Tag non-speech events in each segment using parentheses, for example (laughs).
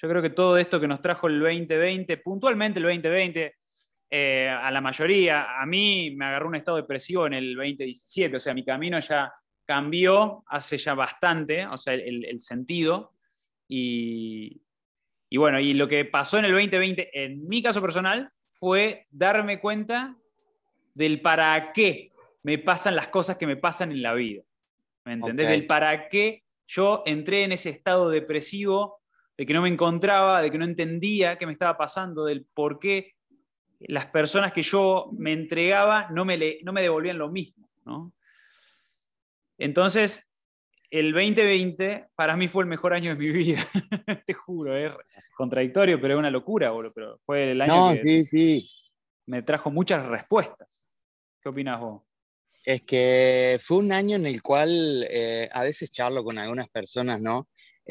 Yo creo que todo esto que nos trajo el 2020, puntualmente el 2020, eh, a la mayoría, a mí me agarró un estado depresivo en el 2017, o sea, mi camino ya cambió hace ya bastante, o sea, el, sentido. Y, y bueno, y lo que pasó en el 2020, en mi caso personal, fue darme cuenta del para qué me pasan las cosas que me pasan en la vida. ¿Me entendés? Del para qué yo entré en ese estado depresivo, de que no me encontraba, de que no entendía qué me estaba pasando, del por qué las personas que yo me entregaba no me, no me devolvían lo mismo. Entonces, el 2020 para mí fue el mejor año de mi vida, (laughs) te juro, es contradictorio, pero es una locura, pero fue el año que me trajo muchas respuestas. ¿Qué opinas vos? Es que fue un año en el cual eh, a veces charlo con algunas personas, ¿no?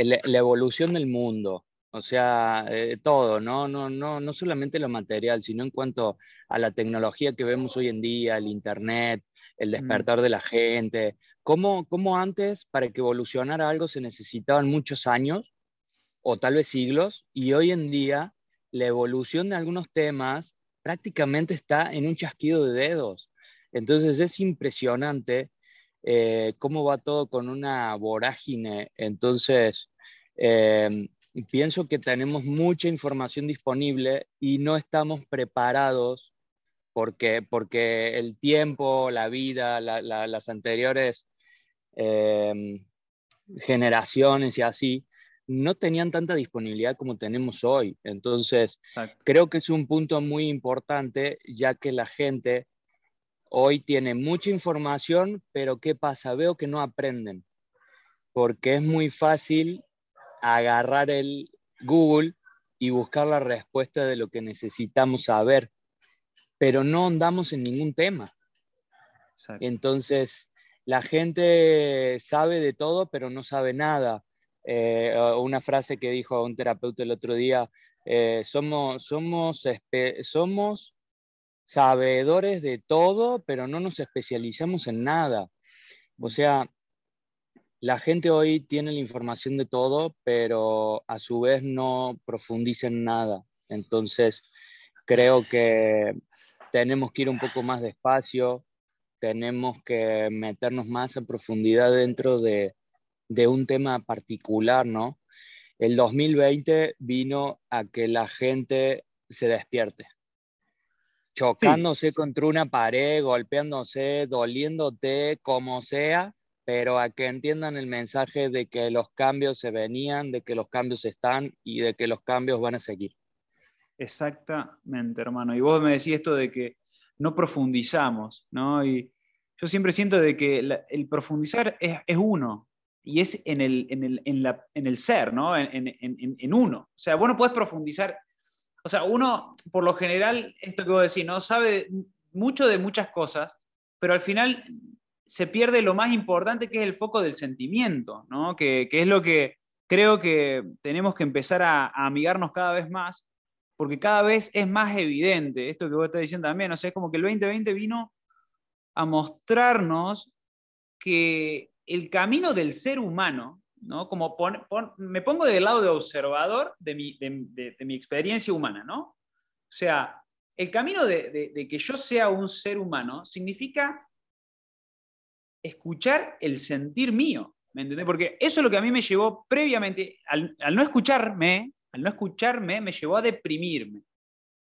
La evolución del mundo, o sea, eh, todo, ¿no? No, no, no solamente lo material, sino en cuanto a la tecnología que vemos hoy en día, el Internet, el despertar de la gente. ¿Cómo, ¿Cómo, antes, para que evolucionara algo, se necesitaban muchos años o tal vez siglos? Y hoy en día, la evolución de algunos temas prácticamente está en un chasquido de dedos. Entonces es impresionante eh, cómo va todo con una vorágine. Entonces, em, pienso que tenemos mucha información disponible y no estamos preparados porque, porque el tiempo, la vida, las anteriores em, generaciones y así, no tenían tanta disponibilidad como tenemos hoy. Entonces, creo que es un punto muy importante, ya que la gente hoy tiene mucha información, pero ¿qué pasa? Veo que no aprenden, porque es muy fácil agarrar el Google y buscar la respuesta de lo que necesitamos saber, pero no andamos en ningún tema. Entonces, la gente sabe de todo, pero no sabe nada. Eh, una frase que dijo un terapeuta el otro día, eh, somos, somos, somos sabedores de todo, pero no nos especializamos en nada. O sea, la gente hoy tiene la información de todo, pero a su vez no profundiza en nada. Entonces, creo que tenemos que ir un poco más despacio, tenemos que meternos más en profundidad dentro de, de un tema particular, ¿no? El 2020 vino a que la gente se despierte, chocándose contra una pared, golpeándose, doliéndote, como sea, pero a que entiendan el mensaje de que los cambios se venían, de que los cambios están y de que los cambios van a seguir. Exactamente, hermano. Y vos me decís esto de que no profundizamos, ¿no? Y yo siempre siento de que el profundizar es, uno, y es en el, en el, ser, ¿no? En, uno. O sea, vos no podés profundizar. O sea, uno, por lo general, esto que vos decís, ¿no? Sabe mucho de muchas cosas, pero al final se pierde lo más importante que es el foco del sentimiento, ¿no? que, es lo que creo que tenemos que empezar a, amigarnos cada vez más, porque cada vez es más evidente esto que vos estás diciendo también, o sea, es como que el 2020 vino a mostrarnos que el camino del ser humano, ¿no? Como me pongo del lado de observador de mi, de, mi, experiencia humana, ¿no? O sea, el camino de, que yo sea un ser humano significa escuchar el sentir mío, ¿me entendés? Porque eso es lo que a mí me llevó previamente, al, no escucharme, al no escucharme, me llevó a deprimirme.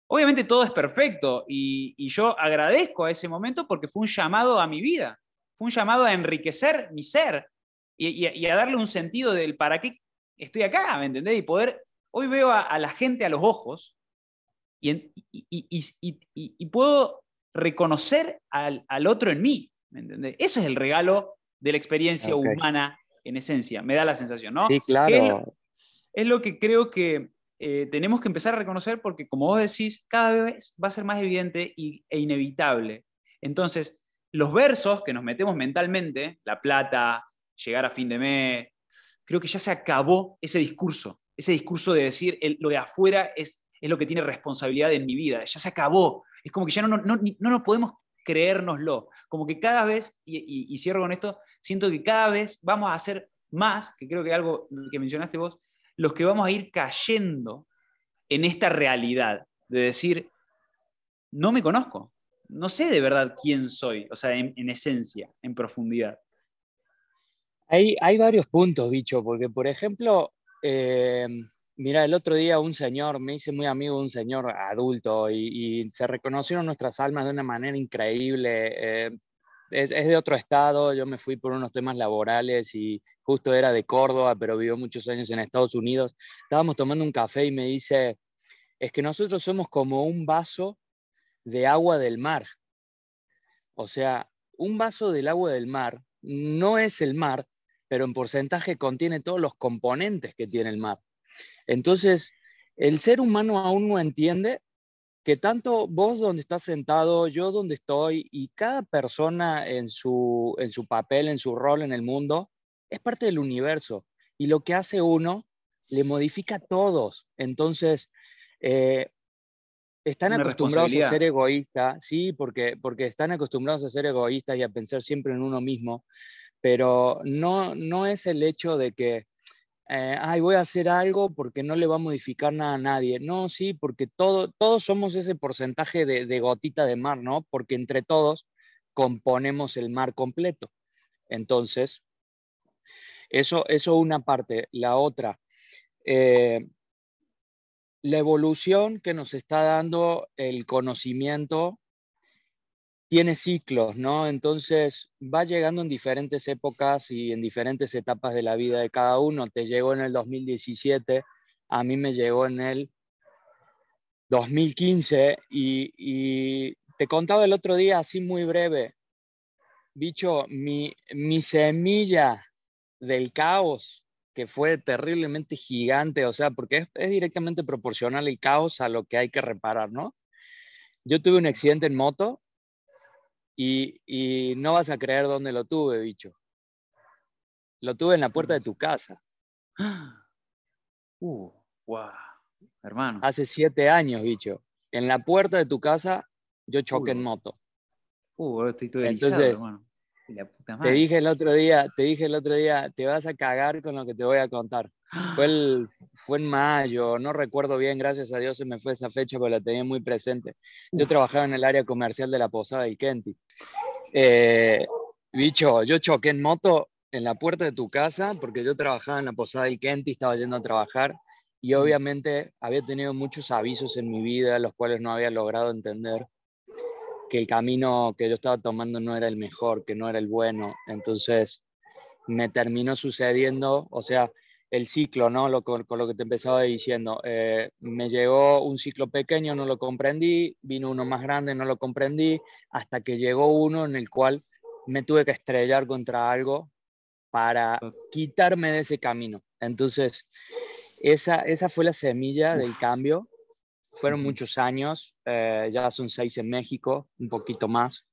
Obviamente todo es perfecto y, yo agradezco a ese momento porque fue un llamado a mi vida, fue un llamado a enriquecer mi ser y, a darle un sentido del para qué estoy acá, ¿me entendés? Y poder, hoy veo a, la gente a los ojos y, y puedo reconocer al, al, otro en mí, ¿Me Eso es el regalo de la experiencia humana en esencia, me da la sensación, ¿no? Sí, claro. Es lo, que creo que eh, tenemos que empezar a reconocer porque, como vos decís, cada vez va a ser más evidente e inevitable. Entonces, los versos que nos metemos mentalmente, la plata, llegar a fin de mes, creo que ya se acabó ese discurso, ese discurso de decir lo de afuera es, lo que tiene responsabilidad en mi vida, ya se acabó. Es como que ya no, no, no, no nos podemos creérnoslo. Como que cada vez, y, cierro con esto, siento que cada vez vamos a hacer más, que creo que algo que mencionaste vos, los que vamos a ir cayendo en esta realidad de decir, no me conozco, no sé de verdad quién soy, o sea, en, esencia, en profundidad. Hay, varios puntos, bicho, porque por ejemplo, eh, mira, el otro día un señor, me hice muy amigo de un señor adulto y, se reconocieron nuestras almas de una manera increíble. Eh, es, de otro estado, yo me fui por unos temas laborales y justo era de Córdoba, pero vivió muchos años en Estados Unidos. Estábamos tomando un café y me dice, es que nosotros somos como un vaso de agua del mar. O sea, un vaso del agua del mar no es el mar, pero en porcentaje contiene todos los componentes que tiene el mar. Entonces, el ser humano aún no entiende que tanto vos donde estás sentado, yo donde estoy y cada persona en su, en su papel, en su rol en el mundo, es parte del universo. Y lo que hace uno le modifica a todos. Entonces, eh, están acostumbrados a ser egoístas, sí, porque, porque están acostumbrados a ser egoístas y a pensar siempre en uno mismo, pero no, no es el hecho de que eh, ay, voy a hacer algo porque no le va a modificar nada a nadie. No, sí, porque todo, todos somos ese porcentaje de, gotita de mar, ¿no? Porque entre todos componemos el mar completo. Entonces, eso es una parte. La otra, eh, la evolución que nos está dando el conocimiento tiene ciclos, ¿no? Entonces va llegando en diferentes épocas y en diferentes etapas de la vida de cada uno. Te llegó en el 2017, a mí me llegó en el 2015 y, te contaba el otro día, así muy breve, bicho, mi, mi semilla del caos, que fue terriblemente gigante, o sea, porque es directamente proporcional el caos a lo que hay que reparar, ¿no? Yo tuve un accidente en moto y, no vas a creer dónde lo tuve, bicho. Lo tuve en la puerta de tu casa. (gasps) Uh, wow, hermano. Hace siete años, bicho. En la puerta de tu casa yo choqué en moto. Uh, estoy todo Entonces, hermano. Te dije el otro día, te dije el otro día, te vas a cagar con lo que te voy a contar. Fue, el, fue en mayo, no recuerdo bien, gracias a Dios se me fue esa fecha, pero la tenía muy presente. Yo trabajaba en el área comercial de la Posada del Kenti. Eh, bicho, yo choqué en moto en la puerta de tu casa porque yo trabajaba en la Posada del Kenti, estaba yendo a trabajar y obviamente había tenido muchos avisos en mi vida, los cuales no había logrado entender que el camino que yo estaba tomando no era el mejor, que no era el bueno. Entonces me terminó sucediendo, o sea, el ciclo, ¿no? Lo, con, lo que te empezaba diciendo. Eh, me llegó un ciclo pequeño, no lo comprendí, vino uno más grande, no lo comprendí, hasta que llegó uno en el cual me tuve que estrellar contra algo para quitarme de ese camino. Entonces, esa, esa fue la semilla del cambio. Fueron muchos años, eh, ya son seis en México, un poquito más.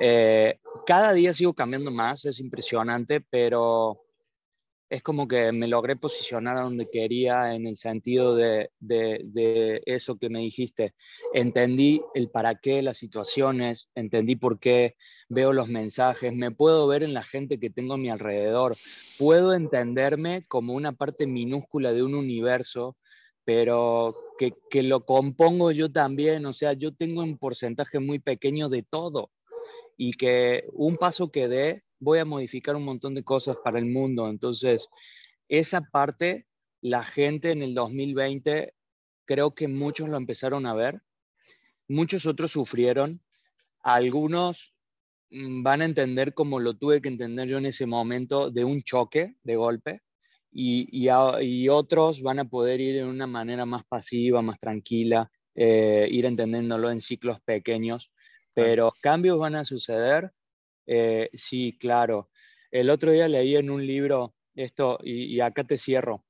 Eh, cada día sigo cambiando más, es impresionante, pero es como que me logré posicionar a donde quería en el sentido de, de, eso que me dijiste. Entendí el para qué las situaciones, entendí por qué veo los mensajes, me puedo ver en la gente que tengo a mi alrededor, puedo entenderme como una parte minúscula de un universo, pero que, que lo compongo yo también, o sea, yo tengo un porcentaje muy pequeño de todo y que un paso que dé voy a modificar un montón de cosas para el mundo. Entonces, esa parte, la gente en el 2020, creo que muchos lo empezaron a ver, muchos otros sufrieron, algunos mm, van a entender como lo tuve que entender yo en ese momento de un choque, de golpe, y, y, otros van a poder ir de una manera más pasiva, más tranquila, eh, ir entendiéndolo en ciclos pequeños, pero cambios van a suceder eh, sí, claro. El otro día leí en un libro esto, y, acá te cierro,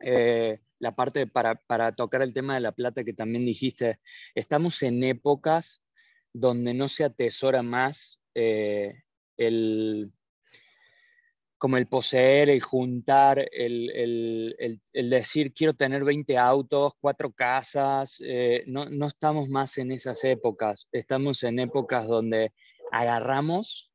eh, la parte para, tocar el tema de la plata que también dijiste. Estamos en épocas donde no se atesora más eh, el como el poseer, el juntar, el, decir quiero tener 20 autos, cuatro casas, no, no, estamos más en esas épocas, estamos en épocas donde agarramos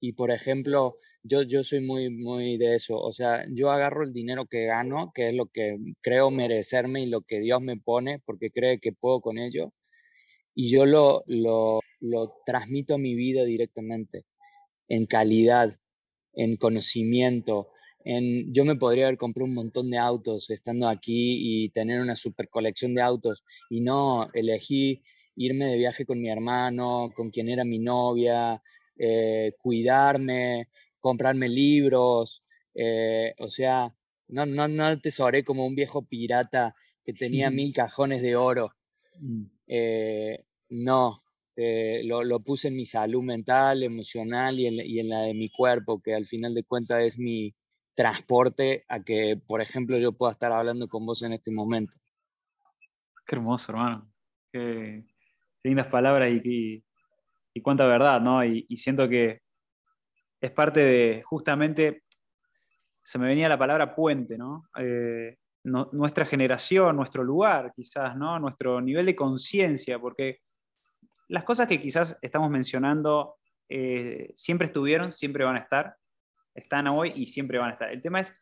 y, por ejemplo, yo, yo soy muy, muy de eso. O sea, yo agarro el dinero que gano, que es lo que creo merecerme y lo que Dios me pone, porque cree que puedo con ello, y yo lo, lo, lo transmito a mi vida directamente, en calidad, en conocimiento. En, yo me podría haber comprado un montón de autos estando aquí y tener una super colección de autos, y no, elegí irme de viaje con mi hermano, con quien era mi novia, eh, cuidarme, comprarme libros, eh, o sea, no, no, no tesoré como un viejo pirata que tenía mil cajones de oro. Mm. Eh, no, lo, lo, puse en mi salud mental, emocional y en, y en, la de mi cuerpo, que al final de cuentas es mi transporte a que, por ejemplo, yo pueda estar hablando con vos en este momento. Qué hermoso, hermano. Qué, lindas palabras y, y, cuánta verdad, ¿no? y siento que es parte de, justamente, se me venía la palabra puente, ¿no? Eh, nuestra generación, nuestro lugar, quizás, ¿no? Nuestro nivel de conciencia, porque las cosas que quizás estamos mencionando eh, siempre estuvieron, siempre van a estar, están hoy y siempre van a estar. El tema es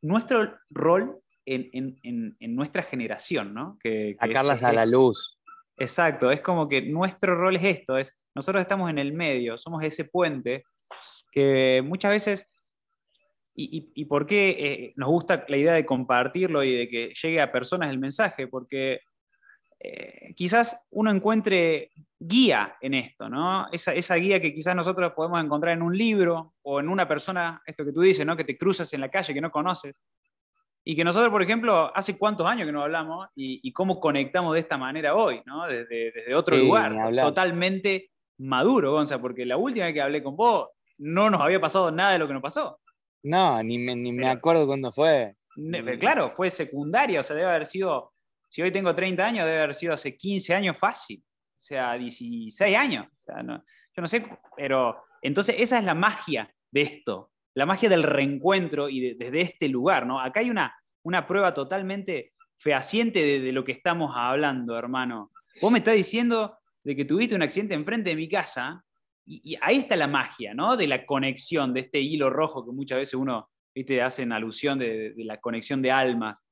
nuestro rol en, nuestra generación, ¿no? Que, Sacarlas a la luz. Exacto, es como que nuestro rol es esto, es nosotros estamos en el medio, somos ese puente que muchas veces, y, por qué eh, nos gusta la idea de compartirlo y de que llegue a personas el mensaje, porque eh, quizás uno encuentre guía en esto, ¿no? Esa, esa, guía que quizás nosotros podemos encontrar en un libro o en una persona, esto que tú dices, ¿no? Que te cruzas en la calle que no conoces. Y que nosotros, por ejemplo, hace cuántos años que no hablamos y, cómo conectamos de esta manera hoy, ¿no? Desde, desde otro lugar, totalmente maduro, Gonza, porque la última vez que hablé con vos, no nos había pasado nada de lo que nos pasó. No, ni me, ni me acuerdo cuándo fue. Claro, fue secundaria, o sea, debe haber sido, si hoy tengo 30 años, debe haber sido hace 15 años fácil, o sea, 16 años. O sea, yo no sé, pero entonces esa es la magia de esto, la magia del reencuentro y desde este lugar, ¿no? Acá hay una, una prueba totalmente fehaciente de, de, lo que estamos hablando, hermano. Vos me estás diciendo de que tuviste un accidente enfrente de mi casa y, ahí está la magia, ¿no? De la conexión, de este hilo rojo que muchas veces uno, viste, hacen alusión de, la conexión de almas.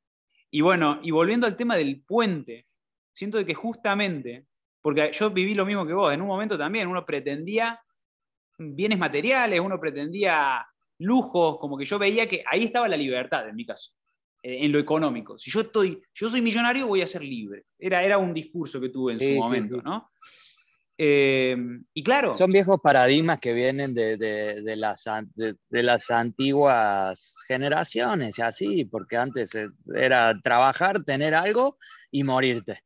Y bueno, y volviendo al tema del puente, siento que justamente, porque yo viví lo mismo que vos, en un momento también uno pretendía bienes materiales, uno pretendía lujos, como que yo veía que ahí estaba la libertad, en mi caso, eh, en lo económico. Si yo estoy, yo soy millonario, voy a ser libre. Era, era un discurso que tuve en su momento, ¿no? Eh, y claro. Son viejos paradigmas que vienen de, de, las, de, las antiguas generaciones, así, porque antes era trabajar, tener algo y morirte.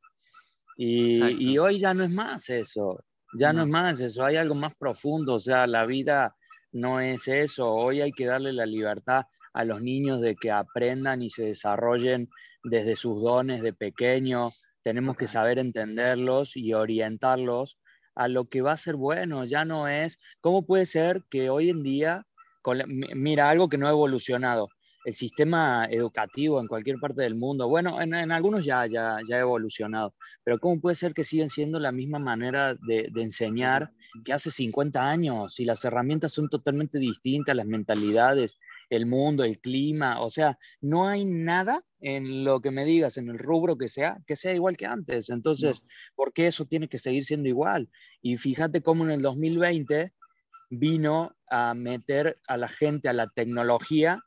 Y, y hoy ya no es más eso, ya no. es más eso, hay algo más profundo, o sea, la vida no es eso, hoy hay que darle la libertad a los niños de que aprendan y se desarrollen desde sus dones de pequeño, tenemos que saber entenderlos y orientarlos a lo que va a ser bueno, ya no es, ¿cómo puede ser que hoy en día, mira, algo que no ha evolucionado, el sistema educativo en cualquier parte del mundo, bueno, en, algunos ya, ya, ya ha evolucionado, pero ¿cómo puede ser que siguen siendo la misma manera de, de enseñar que hace 50 años, si las herramientas son totalmente distintas, las mentalidades, el mundo, el clima, o sea, no hay nada en lo que me digas, en el rubro que sea, que sea igual que antes. Entonces, ¿por qué eso tiene que seguir siendo igual? Y fíjate cómo en el 2020 vino a meter a la gente, a la tecnología,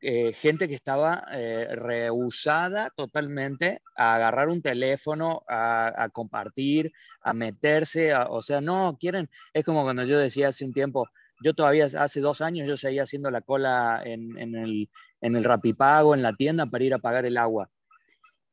eh, gente que estaba eh, rehusada totalmente a agarrar un teléfono, a, compartir, a meterse, o sea, no quieren, es como cuando yo decía hace un tiempo, yo todavía hace dos años yo seguía haciendo la cola en, el, en el Rapipago, en la tienda para ir a pagar el agua.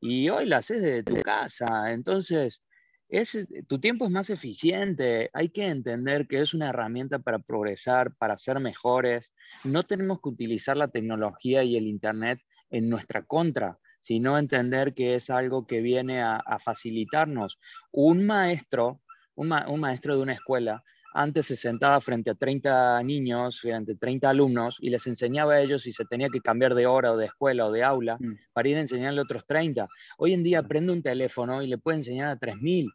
Y hoy la haces desde tu casa. Entonces, es, tu tiempo es más eficiente. Hay que entender que es una herramienta para progresar, para ser mejores. No tenemos que utilizar la tecnología y el Internet en nuestra contra, sino entender que es algo que viene a, facilitarnos. Un maestro, un maestro de una escuela, antes se sentaba frente a 30 niños, frente a 30 alumnos, y les enseñaba a ellos si se tenía que cambiar de hora o de escuela o de aula mm. para ir a enseñarle a otros 30. Hoy en día prende un teléfono y le puede enseñar a 3.000.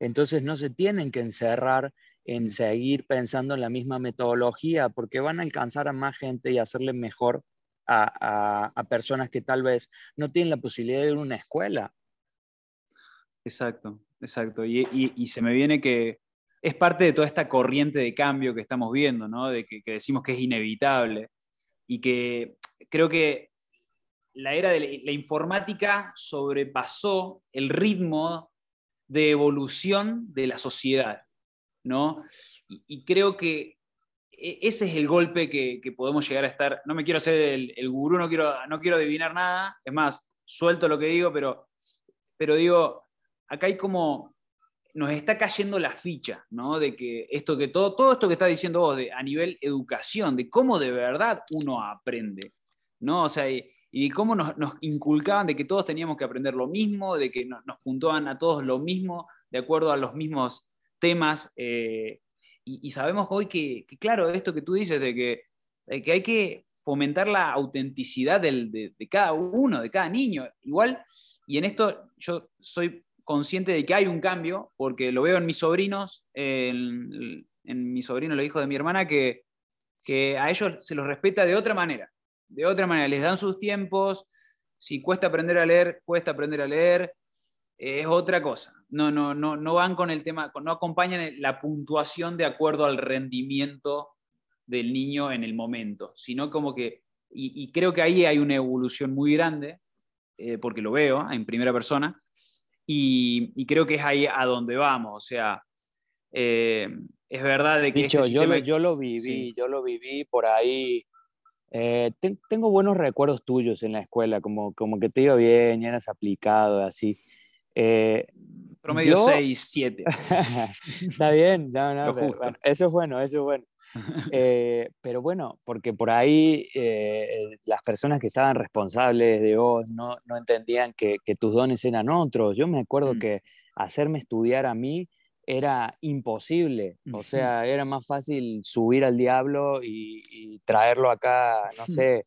Entonces no se tienen que encerrar en seguir pensando en la misma metodología, porque van a alcanzar a más gente y hacerle mejor a, personas que tal vez no tienen la posibilidad de ir a una escuela. Exacto, exacto. Y, se me viene que es parte de toda esta corriente de cambio que estamos viendo, ¿no? De que, decimos que es inevitable y que creo que la era de la informática sobrepasó el ritmo de evolución de la sociedad, ¿no? Y, creo que e, ese es el golpe que, podemos llegar a estar. No me quiero hacer el, gurú, no quiero, no quiero adivinar nada, es más, suelto lo que digo, pero, pero digo, acá hay como, nos está cayendo la ficha, ¿no? De que esto que todo, todo esto que está diciendo vos de, a nivel educación, de cómo de verdad uno aprende, ¿no? O sea, y cómo nos, inculcaban de que todos teníamos que aprender lo mismo, de que nos puntuaban a todos lo mismo, de acuerdo a los mismos temas. Eh, y, sabemos hoy que, claro, esto que tú dices, de que, que hay que fomentar la autenticidad de, cada uno, de cada niño. Igual, y en esto yo soy consciente de que hay un cambio, porque lo veo en mis sobrinos, en, en mi sobrino, el hijo de mi hermana, que, que a ellos se los respeta de otra manera de otra manera, les dan sus tiempos, si cuesta aprender a leer, cuesta aprender a leer, es otra cosa. No, no, no, no van con el tema, no acompañan la puntuación de acuerdo al rendimiento del niño en el momento, sino como que, y, creo que ahí hay una evolución muy grande, eh, porque lo veo en primera persona, y, creo que es ahí a donde vamos, o sea, eh, es verdad de que... Este yo, lo, yo lo viví, yo lo viví por ahí eh, tengo buenos recuerdos tuyos en la escuela, como, como que te iba bien, eras aplicado, así. Eh, Promedio 6, 7. (laughs) Está bien, eso es bueno, eso es bueno. (laughs) Eh, pero bueno, porque por ahí las personas que estaban responsables de vos no, no entendían que, que, tus dones eran otros. Yo me acuerdo mm. que hacerme estudiar a mí era imposible. O sea, era más fácil subir al diablo y, traerlo acá, no (laughs) sé,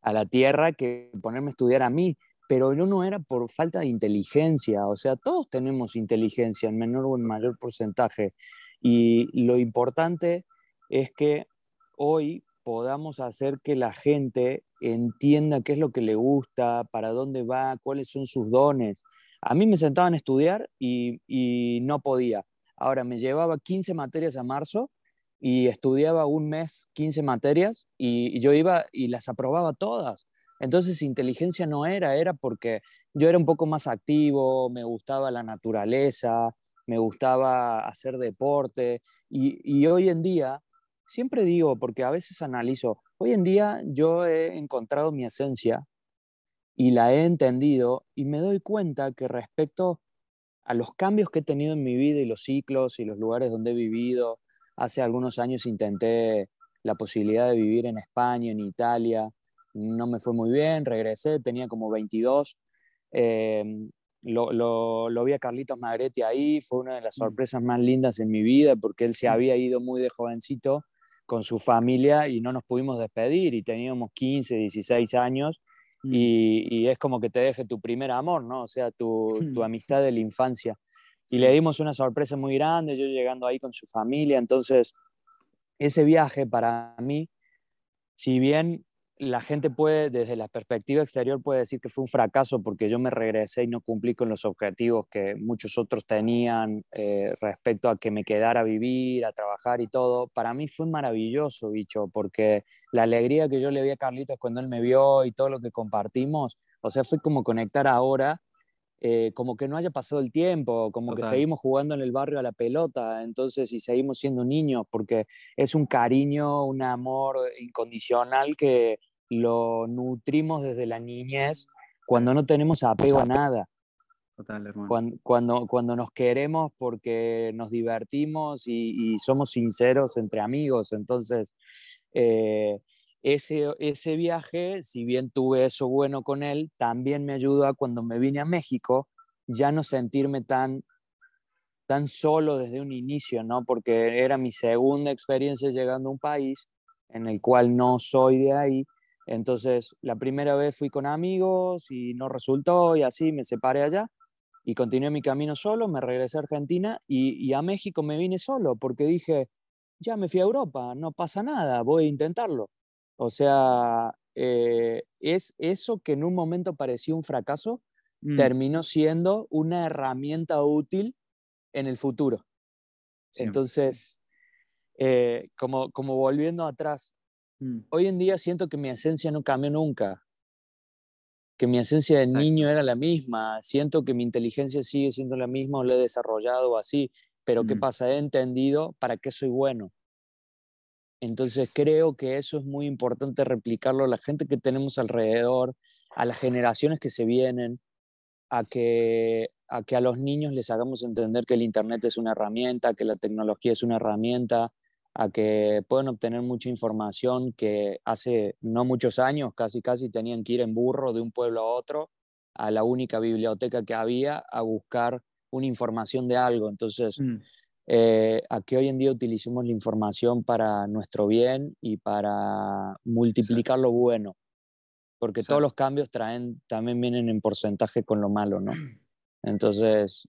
a la tierra que ponerme a estudiar a mí. Pero no, era por falta de inteligencia. O sea, todos tenemos inteligencia en menor o en mayor porcentaje. Y lo importante es que hoy podamos hacer que la gente entienda qué es lo que le gusta, para dónde va, cuáles son sus dones. A mí me sentaban a estudiar y, y no podía Ahora, me llevaba 15 materias a marzo y estudiaba un mes 15 materias y, yo iba y las aprobaba todas. Entonces, inteligencia no era, era porque yo era un poco más activo, me gustaba la naturaleza, me gustaba hacer deporte y, hoy en día, siempre digo, porque a veces analizo, hoy en día yo he encontrado mi esencia y la he entendido y me doy cuenta que respecto a los cambios que he tenido en mi vida y los ciclos y los lugares donde he vivido. Hace algunos años intenté la posibilidad de vivir en España, en Italia. No me fue muy bien, regresé, tenía como 22. Em, lo, lo, vi a Carlitos Magretti ahí, fue una de las mm. sorpresas más lindas en mi vida porque él se mm. había ido muy de jovencito con su familia y no nos pudimos despedir y teníamos 15, 16 años Mm. y, es como que te deje tu primer amor, ¿no? O sea, tu, tu (laughs) amistad de la infancia. Y le dimos una sorpresa muy grande, yo llegando ahí con su familia, entonces ese viaje para mí, si bien la gente puede, desde la perspectiva exterior, puede decir que fue un fracaso porque yo me regresé y no cumplí con los objetivos que muchos otros tenían eh, respecto a que me quedara a vivir, a trabajar y todo. Para mí fue maravilloso, bicho, porque la alegría que yo le vi a Carlitos cuando él me vio y todo lo que compartimos, o sea, fue como conectar ahora eh, como que no haya pasado el tiempo, como que seguimos jugando en el barrio a la pelota, entonces, y seguimos siendo niños, porque es un cariño, un amor incondicional que lo nutrimos desde la niñez cuando no tenemos apego a nada. Total, hermano. Cuando, cuando, nos queremos porque nos divertimos y, somos sinceros entre amigos, entonces... Eh, ese, ese viaje, si bien tuve eso bueno con él, también me ayudó a cuando me vine a México ya no sentirme tan, tan solo desde un inicio, ¿no? Porque era mi segunda experiencia llegando a un país en el cual no soy de ahí. Entonces, la primera vez fui con amigos y no resultó y así me separé allá. Y continué mi camino solo, me regresé a Argentina y, a México me vine solo porque dije, ya me fui a Europa, no pasa nada, voy a intentarlo. O sea, eh, es eso que en un momento parecía un fracaso, mm. terminó siendo una herramienta útil en el futuro. Entonces, eh, como, como volviendo atrás, mm. hoy en día siento que mi esencia no cambió nunca, que mi esencia de niño era la misma, siento que mi inteligencia sigue siendo la misma o la he desarrollado así, pero ¿qué mm. pasa? He entendido para qué soy bueno. Entonces creo que eso es muy importante replicarlo a la gente que tenemos alrededor, a las generaciones que se vienen, a que, a que a los niños les hagamos entender que el Internet es una herramienta, que la tecnología es una herramienta, a que pueden obtener mucha información que hace no muchos años casi casi tenían que ir en burro de un pueblo a otro a la única biblioteca que había a buscar una información de algo. Entonces, mm. Eh, a que hoy en día utilicemos la información para nuestro bien y para multiplicar lo bueno, porque todos los cambios traen, también vienen en porcentaje con lo malo, ¿no? Entonces,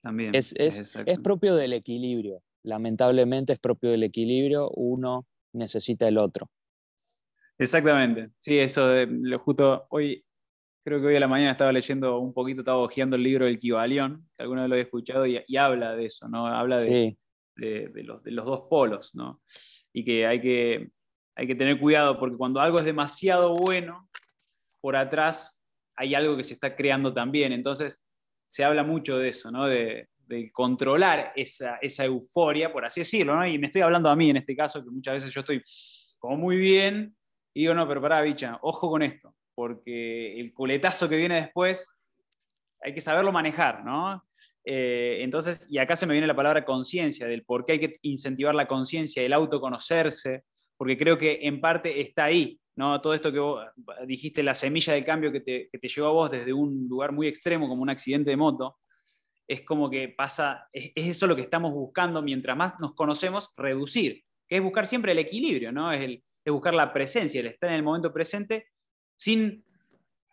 también es, es, es propio del equilibrio lamentablemente es propio del equilibrio, uno necesita el otro. Exactamente, sí, eso de lo justo hoy, creo que hoy a la mañana estaba leyendo un poquito, estaba hojeando el libro del Kibalión, que alguna vez lo he escuchado y, habla de eso, ¿no? Habla de, de, los, de, los, dos polos, ¿no? Y que hay, que hay que tener cuidado porque cuando algo es demasiado bueno, por atrás hay algo que se está creando también. Entonces, se habla mucho de eso, ¿no? De, de controlar esa, esa, euforia, por así decirlo, ¿no? Y me estoy hablando a mí en este caso, que muchas veces yo estoy como muy bien y digo, no, pero pará, bicha, ojo con esto, porque el coletazo que viene después hay que saberlo manejar, ¿no? Eh, entonces, y acá se me viene la palabra conciencia, del por qué hay que incentivar la conciencia, el autoconocerse, porque creo que en parte está ahí, ¿no? Todo esto que vos dijiste, la semilla del cambio que te, que te llevó a vos desde un lugar muy extremo como un accidente de moto, es como que pasa, es, eso lo que estamos buscando mientras más nos conocemos, reducir, que es buscar siempre el equilibrio, ¿no? Es, el, buscar la presencia, el estar en el momento presente sin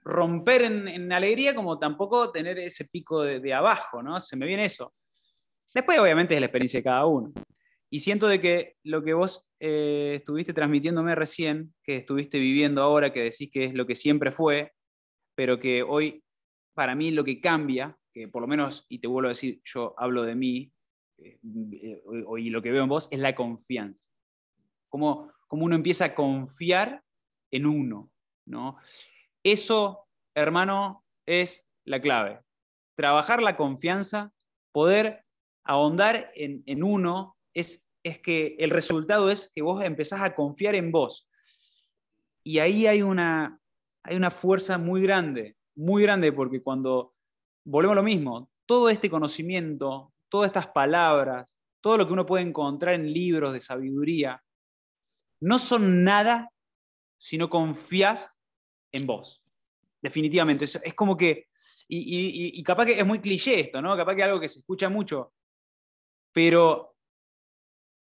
romper en, alegría como tampoco tener ese pico de, abajo, ¿no? Se me viene eso. Después obviamente es la experiencia de cada uno. Y siento de que lo que vos eh, estuviste transmitiéndome recién, que estuviste viviendo ahora, que decís que es lo que siempre fue, pero que hoy para mí lo que cambia por lo menos, y te vuelvo a decir, yo hablo de mí, eh, y lo que veo en vos, es la confianza. Cómo, uno empieza a confiar en uno, ¿no? Eso, hermano, es la clave. Trabajar la confianza, poder ahondar en, uno, es, es que el resultado es que vos empezás a confiar en vos. Y ahí hay una, hay una fuerza muy grande, muy grande, porque cuando volvemos a lo mismo, todo este conocimiento, todas estas palabras, todo lo que uno puede encontrar en libros de sabiduría, no son nada si no confías en vos. Definitivamente. Es, como que, y, capaz que es muy cliché esto, ¿no? Capaz que es algo que se escucha mucho, pero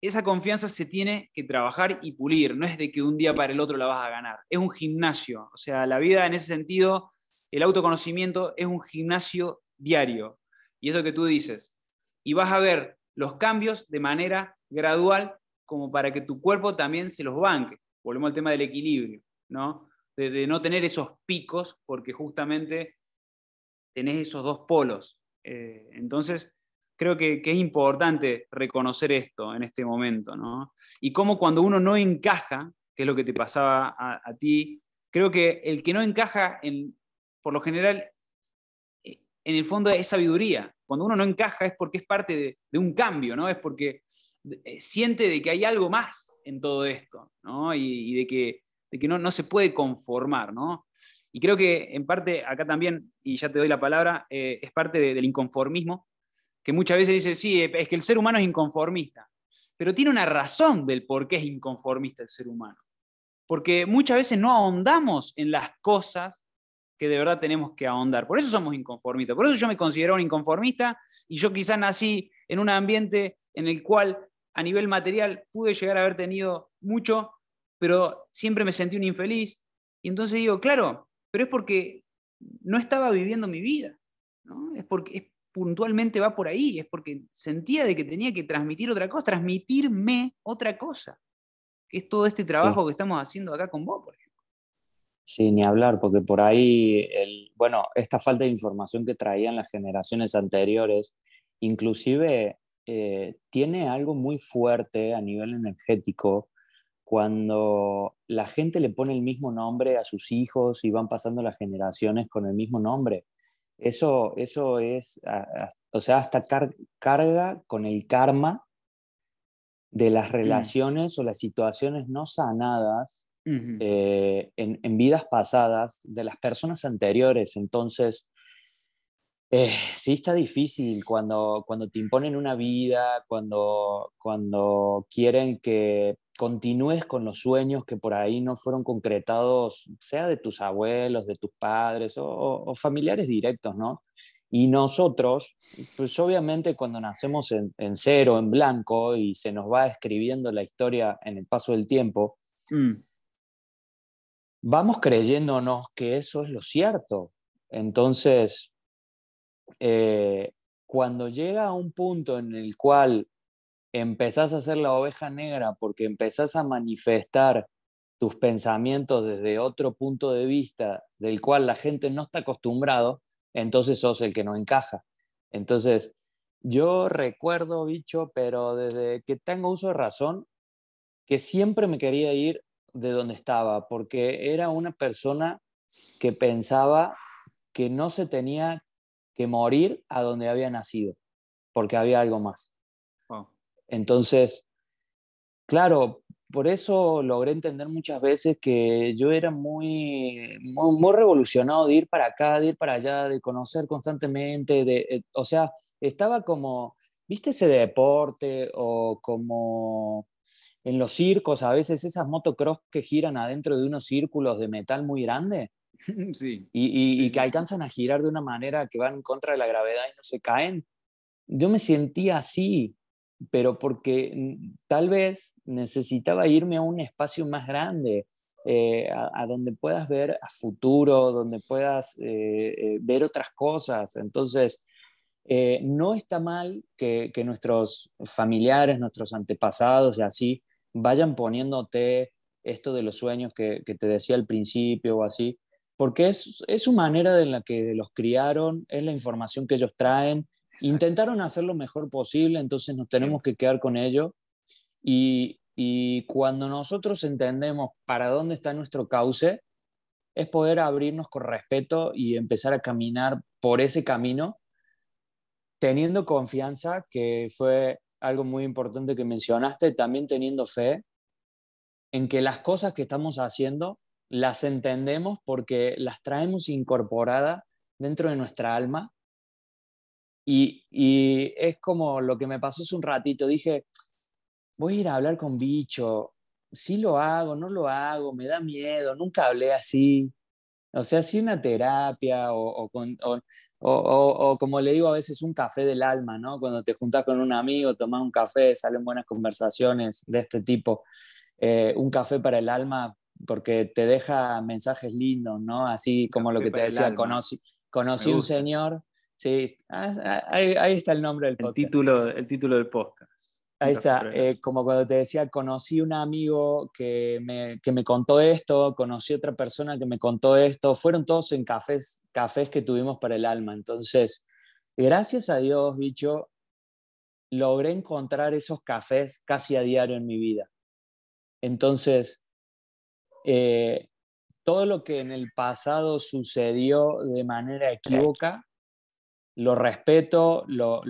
esa confianza se tiene que trabajar y pulir, no es de que un día para el otro la vas a ganar, es un gimnasio, o sea, la vida en ese sentido el autoconocimiento es un gimnasio diario. Y es lo que tú dices. Y vas a ver los cambios de manera gradual como para que tu cuerpo también se los banque. Volvemos al tema del equilibrio, ¿no? De, no tener esos picos porque justamente tenés esos dos polos. Eh, entonces, creo que, es importante reconocer esto en este momento, ¿no? Y cómo cuando uno no encaja, que es lo que te pasaba a ti, creo que el que no encaja en, por lo general, eh, en el fondo es sabiduría. Cuando uno no encaja es porque es parte de, un cambio, ¿no? Es porque eh, siente de que hay algo más en todo esto, ¿no? Y, de que, que no, no, se puede conformar, ¿no? Y creo que en parte acá también, y ya te doy la palabra, eh, es parte del inconformismo, que muchas veces dice, sí, es que el ser humano es inconformista, pero tiene una razón del por qué es inconformista el ser humano. Porque muchas veces no ahondamos en las cosas que de verdad tenemos que ahondar. Por eso somos inconformistas. Por eso yo me considero un inconformista y yo quizá nací en un ambiente en el cual a nivel material pude llegar a haber tenido mucho, pero siempre me sentí un infeliz. Y entonces digo, claro, pero es porque no estaba viviendo mi vida. ¿no? Es porque puntualmente va por ahí, es porque sentía de que tenía que transmitir otra cosa, transmitirme otra cosa, que es todo este trabajo que estamos haciendo acá con vos, por ejemplo. Sí, ni hablar, porque por ahí, el, bueno, esta falta de información que traían las generaciones anteriores, inclusive eh, tiene algo muy fuerte a nivel energético cuando la gente le pone el mismo nombre a sus hijos y van pasando las generaciones con el mismo nombre. Eso, eso es, o sea, hasta carga con el karma de las mm. relaciones o las situaciones no sanadas eh, en, en, vidas pasadas de las personas anteriores. Entonces, eh, sí está difícil cuando, cuando te imponen una vida, cuando, cuando quieren que continúes con los sueños que por ahí no fueron concretados, sea de tus abuelos, de tus padres o, familiares directos, ¿no? Y nosotros, pues obviamente cuando nacemos en, cero, en blanco, y se nos va escribiendo la historia en el paso del tiempo, mm. vamos creyéndonos que eso es lo cierto. Entonces, eh, cuando llega a un punto en el cual empezás a ser la oveja negra porque empezás a manifestar tus pensamientos desde otro punto de vista del cual la gente no está acostumbrado, entonces sos el que no encaja. Entonces, yo recuerdo, bicho, pero desde que tengo uso de razón, que siempre me quería ir de donde estaba, porque era una persona que pensaba que no se tenía que morir a donde había nacido, porque había algo más. Entonces, claro, por eso logré entender muchas veces que yo era muy, muy, revolucionado de ir para acá, de ir para allá, de conocer constantemente, de, eh, o sea, estaba como, ¿viste ese deporte o como en los circos a veces esas motocross que giran adentro de unos círculos de metal muy grande? (laughs) Sí. Y, que alcanzan a girar de una manera que van en contra de la gravedad y no se caen. Yo me sentía así, pero porque mm, tal vez necesitaba irme a un espacio más grande, eh, a, donde puedas ver a futuro, donde puedas eh, eh, ver otras cosas. Entonces, no está mal que, nuestros familiares, nuestros antepasados y así vayan poniéndote esto de los sueños que, te decía al principio o así, porque es, es su manera en la que los criaron, es la información que ellos traen. Intentaron hacer lo mejor posible, entonces nos tenemos que quedar con ello. Y, y cuando nosotros entendemos para dónde está nuestro cauce, es poder abrirnos con respeto y empezar a caminar por ese camino, teniendo confianza, que fue algo muy importante que mencionaste, también teniendo fe en que las cosas que estamos haciendo las entendemos porque las traemos incorporadas dentro de nuestra alma. Y, es como lo que me pasó hace un ratito, dije, voy a ir a hablar con bicho, si lo hago, no lo hago, me da miedo, nunca hablé así. O sea, si una terapia o, o, como le digo a veces, un café del alma, ¿no? Cuando te juntas con un amigo, tomas un café, salen buenas conversaciones de este tipo. Eh, un café para el alma porque te deja mensajes lindos, ¿no? Así como lo que te decía, conocí, conocí un señor, sí, ah, ah, ahí, está el nombre del podcast. El título, el título del podcast. Ahí está, eh, como cuando te decía, conocí un amigo que me, que me, contó esto, conocí otra persona que me contó esto, fueron todos en cafés, cafés que tuvimos para el alma. Entonces, gracias a Dios, bicho, logré encontrar esos cafés casi a diario en mi vida. Entonces, eh, todo lo que en el pasado sucedió de manera equívoca, lo respeto, lo,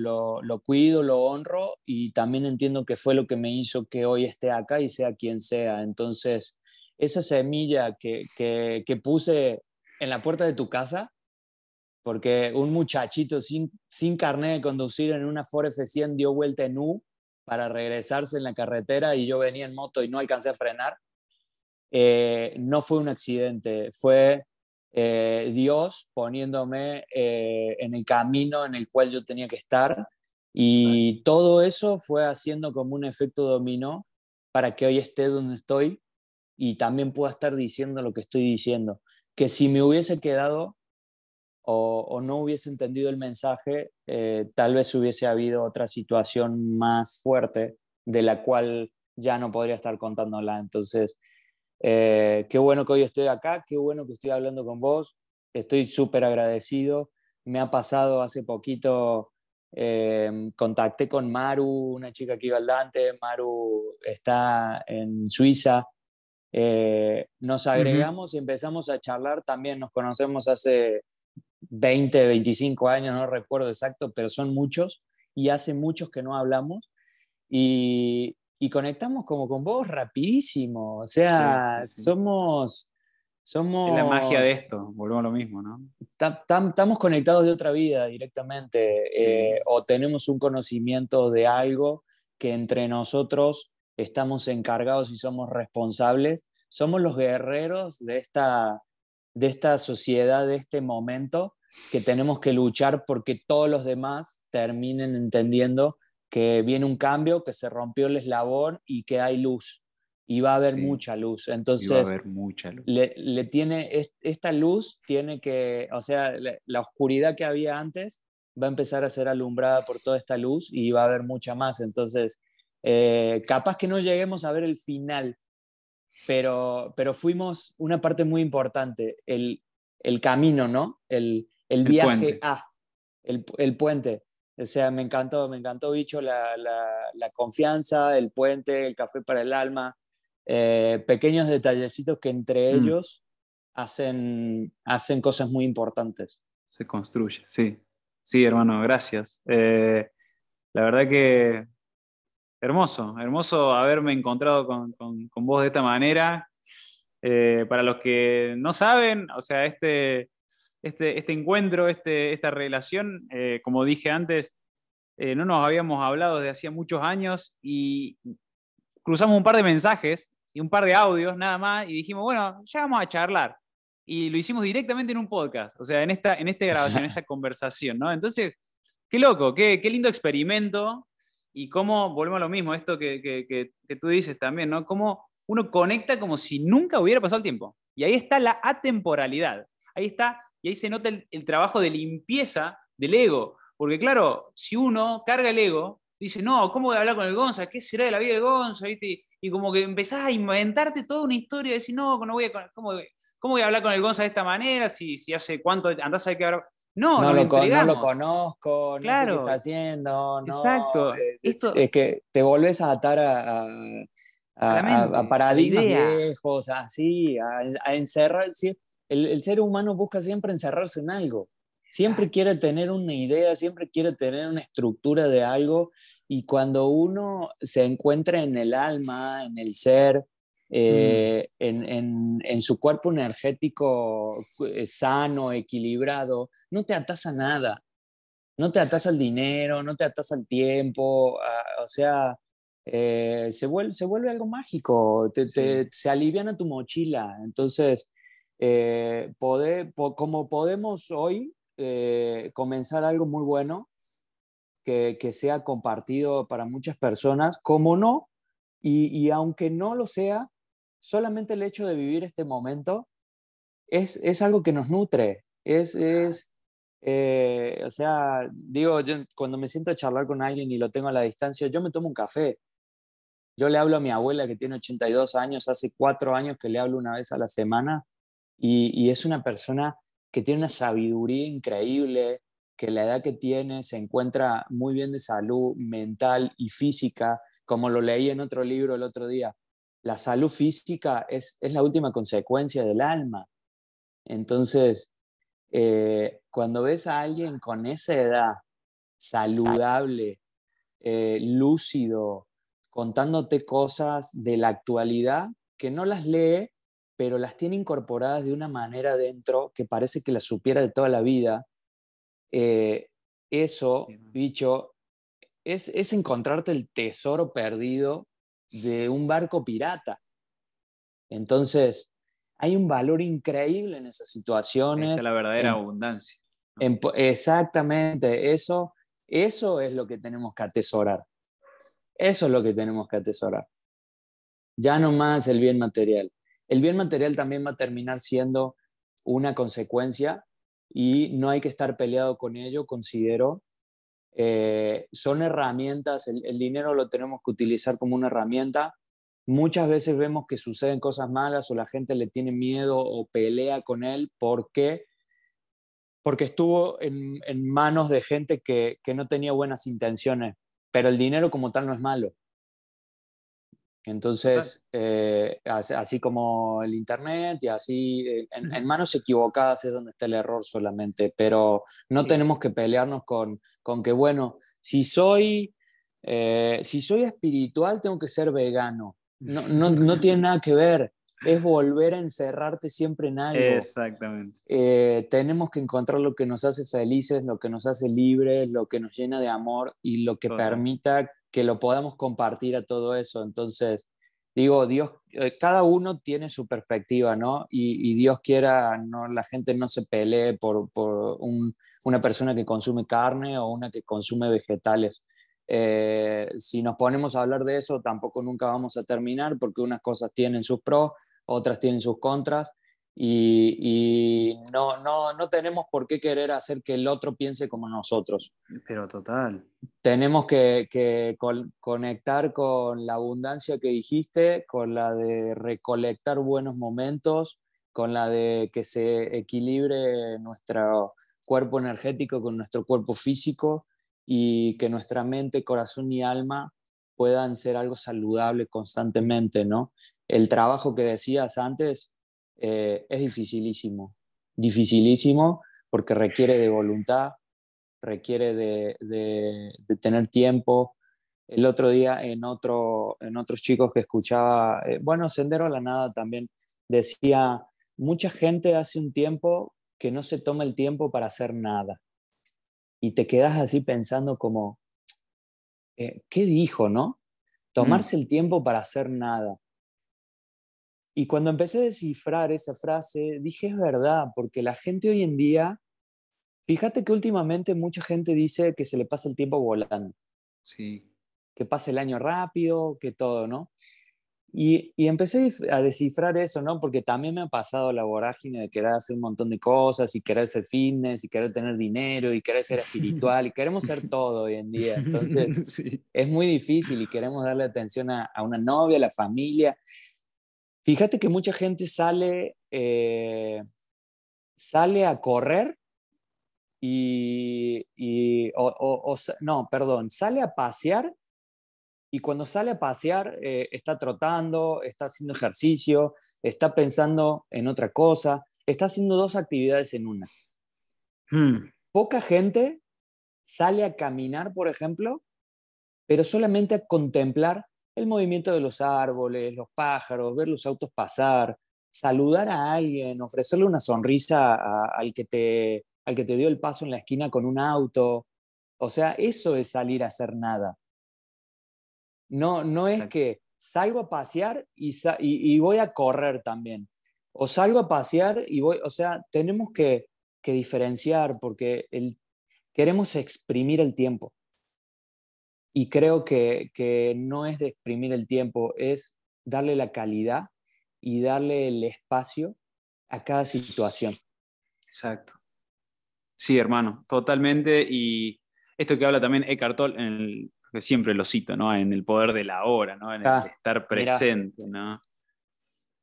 cuido, lo honro y también entiendo que fue lo que me hizo que hoy esté acá y sea quien sea. Entonces, esa semilla que, que, puse en la puerta de tu casa, porque un muchachito sin, sin carnet de conducir en una Ford F100 dio vuelta en U para regresarse en la carretera y yo venía en moto y no alcancé a frenar. Eh, no fue un accidente, fue eh, Dios poniéndome eh, en el camino en el cual yo tenía que estar y todo eso fue haciendo como un efecto dominó para que hoy esté donde estoy y también pueda estar diciendo lo que estoy diciendo. Que si me hubiese quedado o, no hubiese entendido el mensaje, eh, tal vez hubiese habido otra situación más fuerte de la cual ya no podría estar contándola. Entonces, eh, qué bueno que hoy estoy acá, qué bueno que estoy hablando con vos, estoy súper agradecido. Me ha pasado hace poquito, eh, contacté con Maru, una chica que iba al Dante, Maru está en Suiza. nos agregamos y empezamos a charlar, también. Nos conocemos hace 20, 25 años, no recuerdo exacto, pero son muchos y hace muchos que no hablamos. Y, y conectamos como con vos rapidísimo, o sea, somos... Somos, es la magia de esto, volvemos a lo mismo, ¿no? Estamos conectados de otra vida directamente, eh, o tenemos un conocimiento de algo que entre nosotros estamos encargados y somos responsables. Somos los guerreros de esta, de esta sociedad, de este momento, que tenemos que luchar porque todos los demás terminen entendiendo que viene un cambio, que se rompió el eslabón y que hay luz. Y va a haber mucha luz. Entonces, va a haber mucha luz. Le, tiene, esta luz tiene que, o sea, la oscuridad que había antes va a empezar a ser alumbrada por toda esta luz y va a haber mucha más. Entonces, eh, capaz que no lleguemos a ver el final, pero, pero fuimos una parte muy importante, el, el camino, ¿no? El, el, viaje a, el, el, puente. O sea, me encantó, me encantó, bicho, la, la, la confianza, el puente, el café para el alma, eh, pequeños detallecitos que entre mm. ellos hacen, hacen cosas muy importantes. Se construye, sí. Sí, hermano, gracias. Eh, la verdad que hermoso, hermoso haberme encontrado con, con, con vos de esta manera. Eh, para los que no saben, o sea, este, este, este encuentro, este, esta relación, eh, como dije antes, eh, no nos habíamos hablado desde hacía muchos años y cruzamos un par de mensajes y un par de audios nada más y dijimos, bueno, ya vamos a charlar. Y lo hicimos directamente en un podcast, o sea, en esta, en esta grabación, en (laughs) esta conversación, ¿no? Entonces, qué loco, qué, qué lindo experimento y cómo, volvemos a lo mismo, esto que, que, que, tú dices también, ¿no? Cómo uno conecta como si nunca hubiera pasado el tiempo. Y ahí está la atemporalidad. Ahí está, y ahí se nota el, trabajo de limpieza del ego. Porque claro, si uno carga el ego, dice, no, ¿cómo voy a hablar con el Gonza? ¿Qué será de la vida de Gonza? Y como que empezás a inventarte toda una historia, de decir, no, no voy a, ¿cómo, ¿cómo, voy a hablar con el Gonza de esta manera? Si, si hace cuánto, andás a qué habrá... No, no, lo, no lo conozco, claro. no sé qué está haciendo. No, Exacto. Es, es, que te volvés a atar a, a, paradigmas viejos, así, a, encerrar. El, el, ser humano busca siempre encerrarse en algo. Siempre quiere tener una idea, siempre quiere tener una estructura de algo. Y cuando uno se encuentra en el alma, en el ser, eh, mm. en, en, en, su cuerpo energético eh, sano, equilibrado, no te atas a nada. No te atas al dinero, no te atas al tiempo, o sea, eh, se, vuelve, se vuelve algo mágico, te, te, se aliviana tu mochila. Entonces, eh, poder, como podemos hoy eh, comenzar algo muy bueno que, que, sea compartido para muchas personas, como no, y, y, aunque no lo sea, solamente el hecho de vivir este momento es, es algo que nos nutre, es, es o sea, digo, yo, cuando me siento a charlar con alguien y lo tengo a la distancia, yo me tomo un café. Yo le hablo a mi abuela que tiene 82 años, hace cuatro años que le hablo una vez a la semana y, es una persona que tiene una sabiduría increíble, que la edad que tiene se encuentra muy bien de salud mental y física, como lo leí en otro libro el otro día. La salud física es, es la última consecuencia del alma. Entonces, eh, cuando ves a alguien con esa edad, saludable, eh, lúcido, contándote cosas de la actualidad que no las lee, pero las tiene incorporadas de una manera dentro que parece que las supiera de toda la vida. Eh, eso, bicho, es, es encontrarte el tesoro perdido de un barco pirata. Entonces, hay un valor increíble en esas situaciones. es la verdadera abundancia. exactamente, eso, eso es lo que tenemos que atesorar. Eso es lo que tenemos que atesorar. Ya no más el bien material. El bien material también va a terminar siendo una consecuencia y no hay que estar peleado con ello, considero. Eh, son herramientas, el, el, dinero lo tenemos que utilizar como una herramienta. Muchas veces vemos que suceden cosas malas o la gente le tiene miedo o pelea con él porque porque estuvo en, en manos de gente que, que, no tenía buenas intenciones, pero el dinero como tal no es malo. Entonces, eh, así como el Internet y así, eh, en, manos equivocadas es donde está el error solamente, pero no tenemos que pelearnos con, con que, bueno, si soy, eh, si soy espiritual tengo que ser vegano. No, no, no tiene (laughs) nada que ver es volver a encerrarte siempre en algo. Exactamente. Eh, tenemos que encontrar lo que nos hace felices, lo que nos hace libres, lo que nos llena de amor y lo que permita que lo podamos compartir a todo eso. Entonces, digo, Dios, eh, cada uno tiene su perspectiva, ¿no? Y, Dios quiera, no, la gente no se pelee por, por una persona que consume carne o una que consume vegetales. Eh, si nos ponemos a hablar de eso, tampoco nunca vamos a terminar porque unas cosas tienen sus pros, otras tienen sus contras y, no, no, no tenemos por qué querer hacer que el otro piense como nosotros. Pero total. Tenemos que, que conectar con la abundancia que dijiste, con la de recolectar buenos momentos, con la de que se equilibre nuestro cuerpo energético con nuestro cuerpo físico y que nuestra mente, corazón y alma puedan ser algo saludable constantemente, ¿no? El trabajo que decías antes eh, es dificilísimo, dificilísimo porque requiere de voluntad, requiere de, de, tener tiempo. El otro día en, otro, en otros chicos que escuchaba, eh, bueno, Sendero a la Nada también decía, mucha gente hace un tiempo que no se toma el tiempo para hacer nada y te quedas así pensando como, eh, ¿qué dijo, no? Tomarse mm. el tiempo para hacer nada. Y cuando empecé a descifrar esa frase, dije, es verdad, porque la gente hoy en día, fíjate que últimamente mucha gente dice que se le pasa el tiempo volando. Sí. Que pase el año rápido, que todo, ¿no? Y, empecé a descifrar eso, ¿no? Porque también me ha pasado la vorágine de querer hacer un montón de cosas y querer ser fitness y querer tener dinero y querer ser (laughs) espiritual y queremos ser todo hoy en día. (laughs) Entonces es muy difícil y queremos darle atención a, una novia, a la familia. Fíjate que mucha gente sale, eh, sale a correr y, y o, no, perdón, sale a pasear y cuando sale a pasear eh, está trotando, está haciendo ejercicio, está pensando en otra cosa, está haciendo dos actividades en una. Hmm. Poca gente sale a caminar, por ejemplo, pero solamente a contemplar el movimiento de los árboles, los pájaros, ver los autos pasar, saludar a alguien, ofrecerle una sonrisa al, que te, al que te dio el paso en la esquina con un auto. O sea, eso es salir a hacer nada. No, no es que salgo a pasear y, y, voy a correr también. O salgo a pasear y voy, o sea, tenemos que, que diferenciar porque el, queremos exprimir el tiempo. Y creo que, que no es de exprimir el tiempo, es darle la calidad y darle el espacio a cada situación. Exacto. Sí, hermano, totalmente. Y esto que habla también Eckhart Tolle en el siempre lo cito, ¿no? En el poder de la hora, ¿no? En el ah, estar presente, ¿no?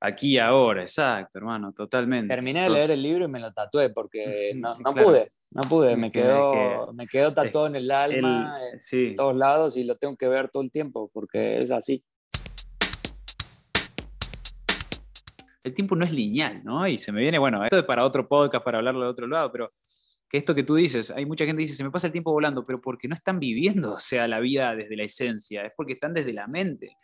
Aquí ahora, exacto, hermano, totalmente. Terminé de leer el libro y me lo tatué porque no, pude, no pude, me quedó, me quedó tatuado en el alma, en todos lados y lo tengo que ver todo el tiempo porque es así. El tiempo no es lineal, ¿no? Y se me viene, bueno, esto es para otro podcast, para hablarlo de otro lado, pero que esto que tú dices, hay mucha gente que dice, se me pasa el tiempo volando, pero porque no están viviendo, o sea, la vida desde la esencia, es porque están desde la mente.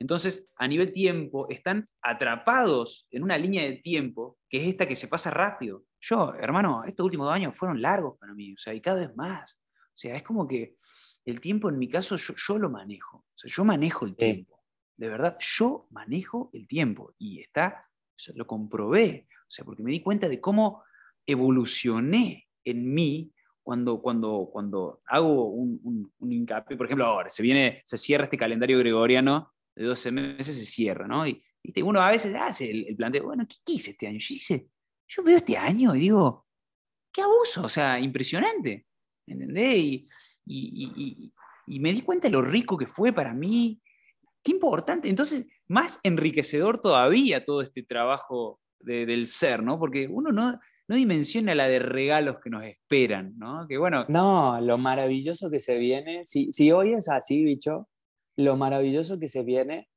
Entonces, a nivel tiempo, están atrapados en una línea de tiempo que es esta que se pasa rápido. Yo, hermano, estos últimos dos años fueron largos para mí, o sea, y cada vez más. O sea, es como que el tiempo en mi caso yo, lo manejo, o sea, yo manejo el tiempo. De verdad, yo manejo el tiempo y está, lo comprobé, o sea, porque me di cuenta de cómo evolucioné en mí cuando, cuando, cuando hago un, un, hincapié, por ejemplo, ahora se viene, se cierra este calendario gregoriano de 12 meses, se cierra, ¿no? Y uno a veces hace el, planteo, bueno, ¿qué, hice este año? Yo hice, yo veo este año y digo, qué abuso, o sea, impresionante, ¿entendés? Y, y, me di cuenta de lo rico que fue para mí, qué importante, entonces, más enriquecedor todavía todo este trabajo del ser, ¿no? Porque uno no, no dimensiona la de regalos que nos esperan, ¿no? Que bueno. No, lo maravilloso que se viene, si, si hoy es así, bicho, lo maravilloso que se viene,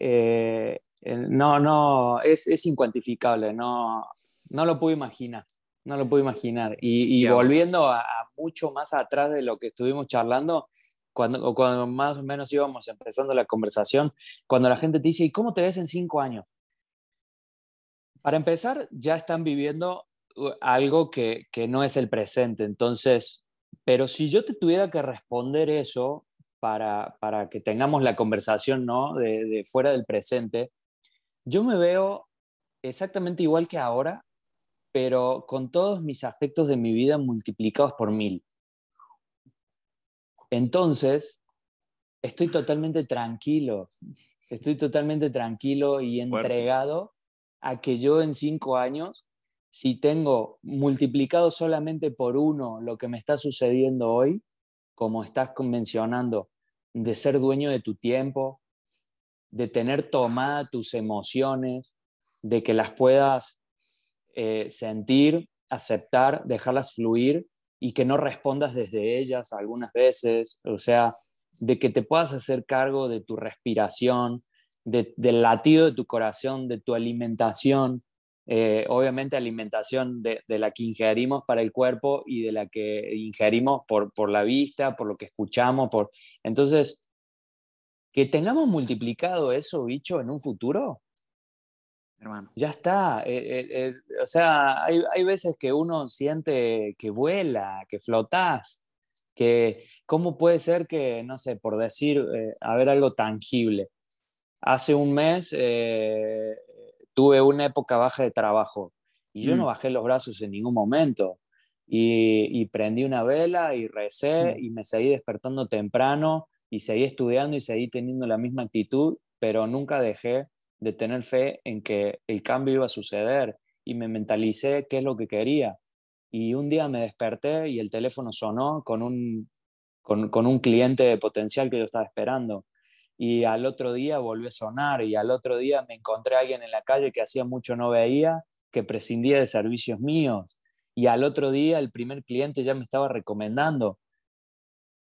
eh, no, no, es, es, incuantificable, no, no lo puedo imaginar, no lo puedo imaginar. Y, volviendo a, mucho más atrás de lo que estuvimos charlando, cuando, cuando más o menos íbamos empezando la conversación, cuando la gente te dice, ¿y cómo te ves en cinco años? Para empezar, ya están viviendo uh, algo que, que no es el presente, entonces, pero si yo te tuviera que responder eso para, para que tengamos la conversación ¿no? de, de fuera del presente, yo me veo exactamente igual que ahora, pero con todos mis aspectos de mi vida multiplicados por mil. Entonces, estoy totalmente tranquilo, estoy totalmente tranquilo y entregado a que yo en cinco años, si tengo multiplicado solamente por uno lo que me está sucediendo hoy, como estás mencionando, de ser dueño de tu tiempo, de tener tomada tus emociones, de que las puedas eh, sentir, aceptar, dejarlas fluir y que no respondas desde ellas algunas veces, o sea, de que te puedas hacer cargo de tu respiración, del latido de tu corazón, de tu alimentación, eh, obviamente alimentación de, la que ingerimos para el cuerpo y de la que ingerimos por, por la vista, por lo que escuchamos, por... Entonces, que tengamos multiplicado eso, bicho, en un futuro, hermano, ya está. Eh, eh, o sea, hay, hay, veces que uno siente que vuela, que flotas, que cómo puede ser que, no sé, por decir, a ver algo tangible, hace un mes eh, tuve una época baja de trabajo y yo no mm. bajé los brazos en ningún momento. Y, prendí una vela y recé y me seguí despertando temprano y seguí estudiando y seguí teniendo la misma actitud, pero nunca dejé de tener fe en que el cambio iba a suceder y me mentalicé qué es lo que quería. Y un día me desperté y el teléfono sonó con un, con, un cliente potencial que yo estaba esperando y al otro día volvió a sonar y al otro día me encontré a alguien en la calle que hacía mucho no veía, que prescindía de servicios míos y al otro día el primer cliente ya me estaba recomendando.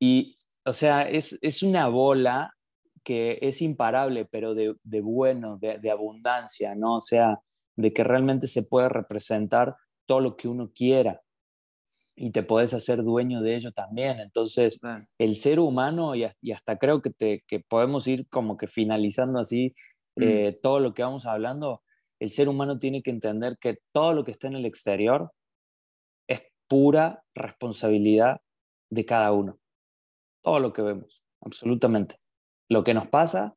Y, o sea, es, es una bola que es imparable, pero de, de bueno, de, de, abundancia, ¿no? O sea, de que realmente se puede representar todo lo que uno quiera y te puedes hacer dueño de ello también. Entonces, el ser humano, y, hasta creo que, te, que podemos ir como que finalizando así mm. eh, todo lo que vamos hablando, el ser humano tiene que entender que todo lo que está en el exterior es pura responsabilidad de cada uno. Todo lo que vemos, absolutamente. Lo que nos pasa,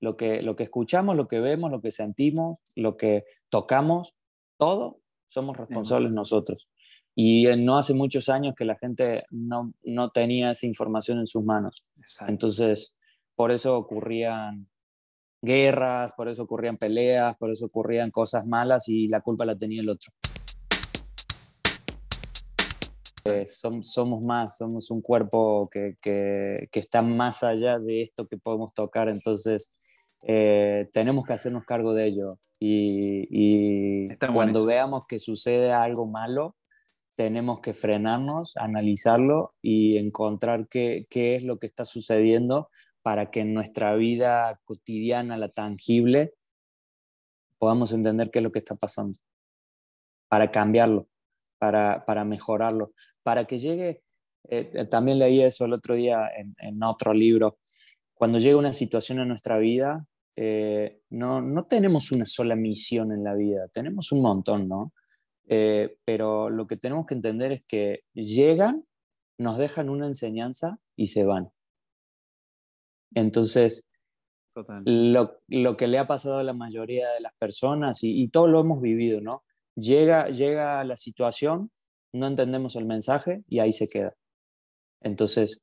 lo que, lo que escuchamos, lo que vemos, lo que sentimos, lo que tocamos, todo somos responsables nosotros. Y no hace muchos años que la gente no, no tenía esa información en sus manos. Entonces, por eso ocurrían guerras, por eso ocurrían peleas, por eso ocurrían cosas malas y la culpa la tenía el otro. Eh, somos más, somos un cuerpo que, que, que, está más allá de esto que podemos tocar, entonces eh, tenemos que hacernos cargo de ello. Y, y cuando veamos que sucede algo malo, tenemos que frenarnos, analizarlo y encontrar qué, qué es lo que está sucediendo para que en nuestra vida cotidiana, la tangible, podamos entender qué es lo que está pasando, para cambiarlo, para, para mejorarlo, para que llegue, eh, eh, también leí eso el otro día en, en, otro libro, cuando llega una situación en nuestra vida, eh, no, no tenemos una sola misión en la vida, tenemos un montón, ¿no? Eh, pero lo que tenemos que entender es que llegan, nos dejan una enseñanza y se van. Entonces, Lo, lo, que le ha pasado a la mayoría de las personas, y, y todo lo hemos vivido, ¿no? Llega, llega la situación, no entendemos el mensaje y ahí se queda. Entonces,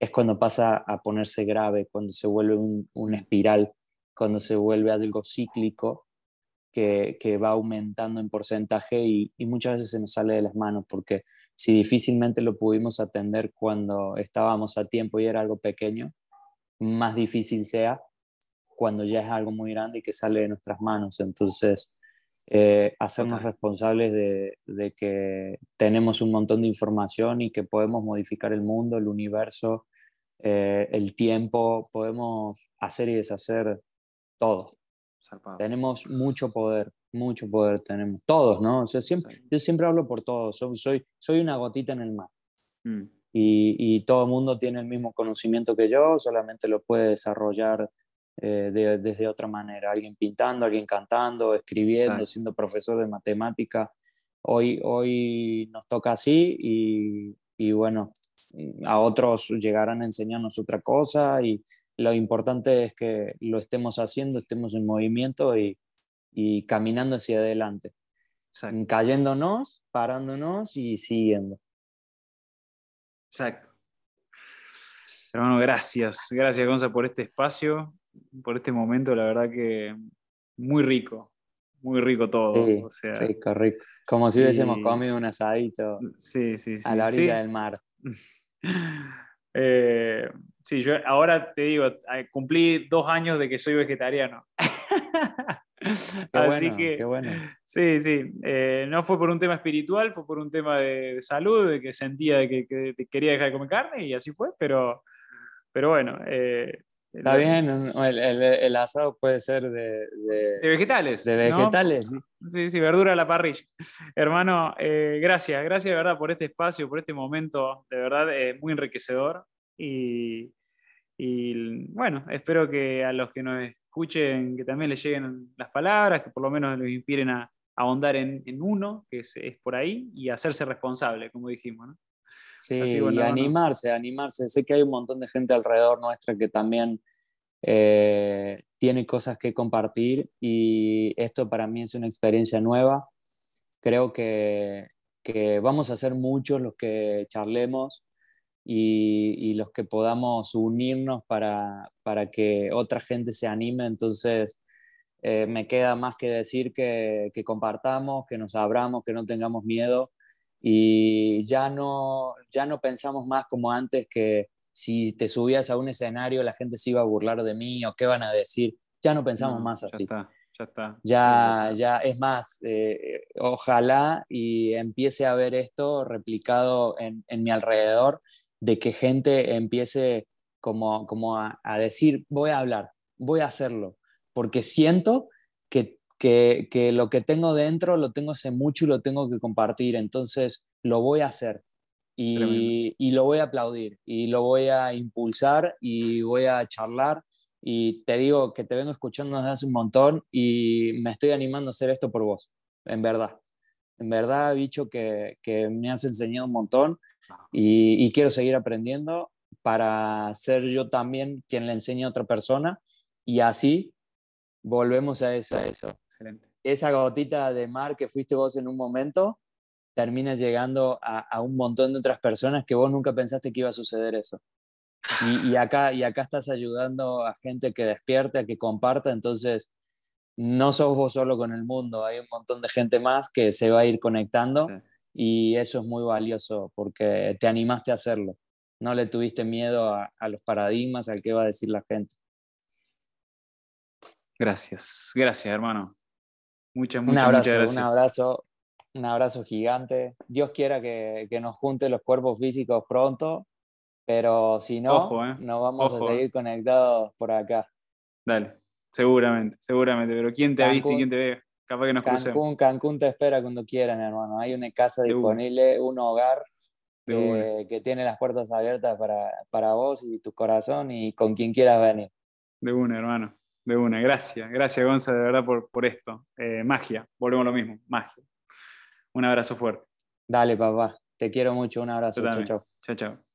es cuando pasa a ponerse grave, cuando se vuelve un, una espiral, cuando se vuelve algo cíclico que, va aumentando en porcentaje y, muchas veces se nos sale de las manos porque si difícilmente lo pudimos atender cuando estábamos a tiempo y era algo pequeño, más difícil sea cuando ya es algo muy grande y que sale de nuestras manos. Entonces, eh, hacernos responsables de, que tenemos un montón de información y que podemos modificar el mundo, el universo, eh, el tiempo, podemos hacer y deshacer todo. Tenemos mucho poder, mucho poder tenemos, todos, ¿no? O sea, siempre, yo siempre hablo por todos, soy, soy una gotita en el mar. Mm. Y, y, todo el mundo tiene el mismo conocimiento que yo, solamente lo puede desarrollar eh, desde otra manera. Alguien pintando, alguien cantando, escribiendo, siendo profesor de matemática. Hoy, hoy nos toca así y, y, bueno, a otros llegarán a enseñarnos otra cosa y lo importante es que lo estemos haciendo, estemos en movimiento y, y caminando hacia adelante. Cayéndonos, parándonos y siguiendo. Exacto. Hermano, gracias. Gracias, Gonza, por este espacio por este momento, la verdad que muy rico, muy rico todo. rico, rico. Como si hubiésemos comido un asadito sí, sí, a la orilla del mar. (laughs) Eh, sí, yo ahora te digo, eh, cumplí dos años de que soy vegetariano. (laughs) Así que, bueno. sí, sí, eh, no fue por un tema espiritual, fue por un tema de, salud, de que sentía que, que, quería dejar de comer carne y así fue, pero, pero bueno, Está bien, el, el, asado puede ser de, de, vegetales. De vegetales, sí. Sí, verdura a la parrilla. Hermano, eh, gracias, gracias de verdad por este espacio, por este momento, de verdad es muy enriquecedor. Y, y, bueno, espero que a los que nos escuchen, que también les lleguen las palabras, que por lo menos los inspiren a, ahondar en, en, uno, que es, es, por ahí, y hacerse responsable, como dijimos. ¿no? Sí, y animarse, animarse. Sé que hay un montón de gente alrededor nuestra que también eh, tiene cosas que compartir y esto para mí es una experiencia nueva. Creo que, que vamos a ser muchos los que charlemos y, y los que podamos unirnos para, para, que otra gente se anime. Entonces, eh, me queda más que decir que, que compartamos, que nos abramos, que no tengamos miedo y ya no, ya no pensamos más como antes que si te subías a un escenario la gente se iba a burlar de mí o qué van a decir. Ya no pensamos más así. Ya está, ya está. Ya, ya es más, eh, ojalá y empiece a ver esto replicado en, en, mi alrededor, de que gente empiece como, como a, a decir, voy a hablar, voy a hacerlo, porque siento que que, lo que tengo dentro lo tengo hace mucho y lo tengo que compartir, entonces lo voy a hacer y, y, lo voy a aplaudir y lo voy a impulsar y voy a charlar y te digo que te vengo escuchando desde hace un montón y me estoy animando a hacer esto por vos, en verdad. En verdad, bicho, que, que me has enseñado un montón y, y, quiero seguir aprendiendo para ser yo también quien le enseñe a otra persona y así volvemos a eso. A eso esa gotita de mar que fuiste vos en un momento, termina llegando a, un montón de otras personas que vos nunca pensaste que iba a suceder eso. Y, acá, y acá estás ayudando a gente que despierte, a que comparta, entonces no sos vos solo con el mundo, hay un montón de gente más que se va a ir conectando y eso es muy valioso porque te animaste a hacerlo, no le tuviste miedo a, a los paradigmas, al que va a decir la gente. Gracias, gracias hermano. Muchas, muchas, un abrazo, gracias. Un abrazo, un abrazo gigante. Dios quiera que, que, nos junte los cuerpos físicos pronto, pero si no, eh. nos vamos a seguir conectados por acá. Dale, seguramente, seguramente. Pero ¿quién te ha visto y quién te ve? Capaz que nos Cancún, Cancún te espera cuando quieran, hermano. Hay una casa disponible, un hogar que, que, tiene las puertas abiertas para, para vos y tu corazón y con quien quieras venir. De una, hermano. De una, gracias, gracias Gonza, de verdad por, por esto. Eh, magia, volvemos a lo mismo, magia. Un abrazo fuerte. Dale, papá, te quiero mucho, un abrazo. Chao, chao. Chao, chao.